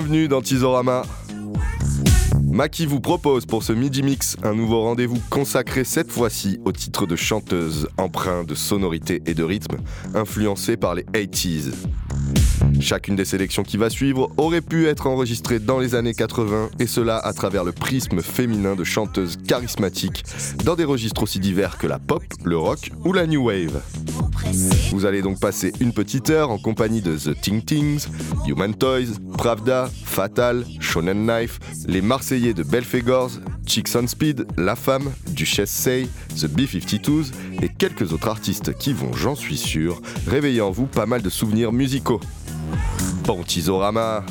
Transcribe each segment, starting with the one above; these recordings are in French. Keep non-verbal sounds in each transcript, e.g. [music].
Bienvenue dans Tizorama. Maki vous propose pour ce midi mix un nouveau rendez-vous consacré cette fois-ci au titre de chanteuse, empreint de sonorité et de rythme, influencé par les 80s. Chacune des sélections qui va suivre aurait pu être enregistrée dans les années 80, et cela à travers le prisme féminin de chanteuses charismatiques, dans des registres aussi divers que la pop, le rock ou la new wave. Vous allez donc passer une petite heure en compagnie de The Ting Tings, Human Toys, Pravda, Fatal, Shonen Knife, les Marseillais de Belfegors, Chicks on Speed, La Femme, Duchesse Say, The B-52s et quelques autres artistes qui vont, j'en suis sûr, réveiller en vous pas mal de souvenirs musicaux. Bantisorama.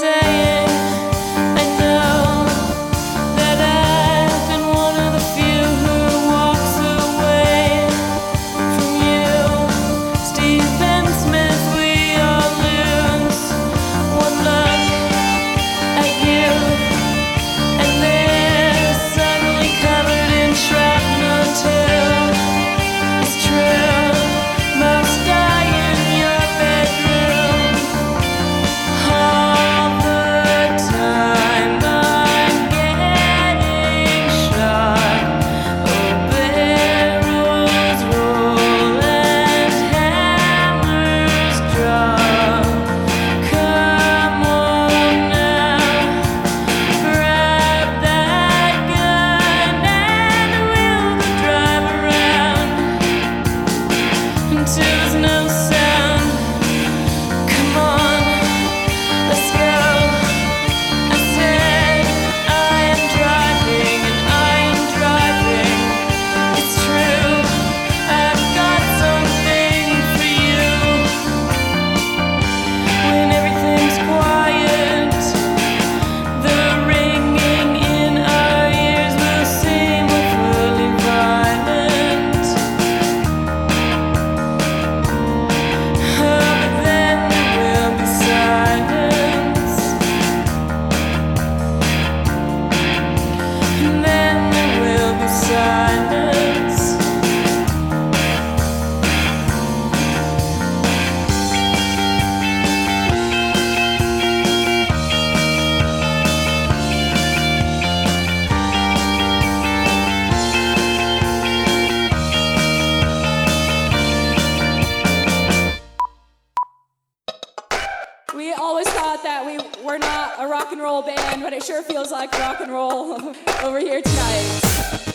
say. but it sure feels like rock and roll [laughs] over here tonight.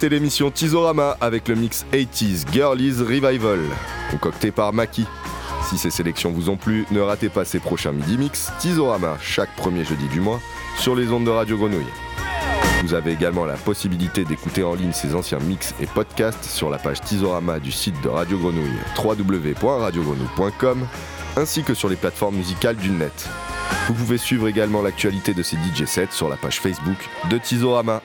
C'était l'émission Tizorama avec le mix 80s Girlies Revival, concocté par Maki. Si ces sélections vous ont plu, ne ratez pas ces prochains midi mix Tizorama chaque premier jeudi du mois sur les ondes de Radio Grenouille. Vous avez également la possibilité d'écouter en ligne ces anciens mix et podcasts sur la page Tizorama du site de Radio Grenouille www.radiogrenouille.com ainsi que sur les plateformes musicales du net. Vous pouvez suivre également l'actualité de ces DJ sets sur la page Facebook de Tizorama.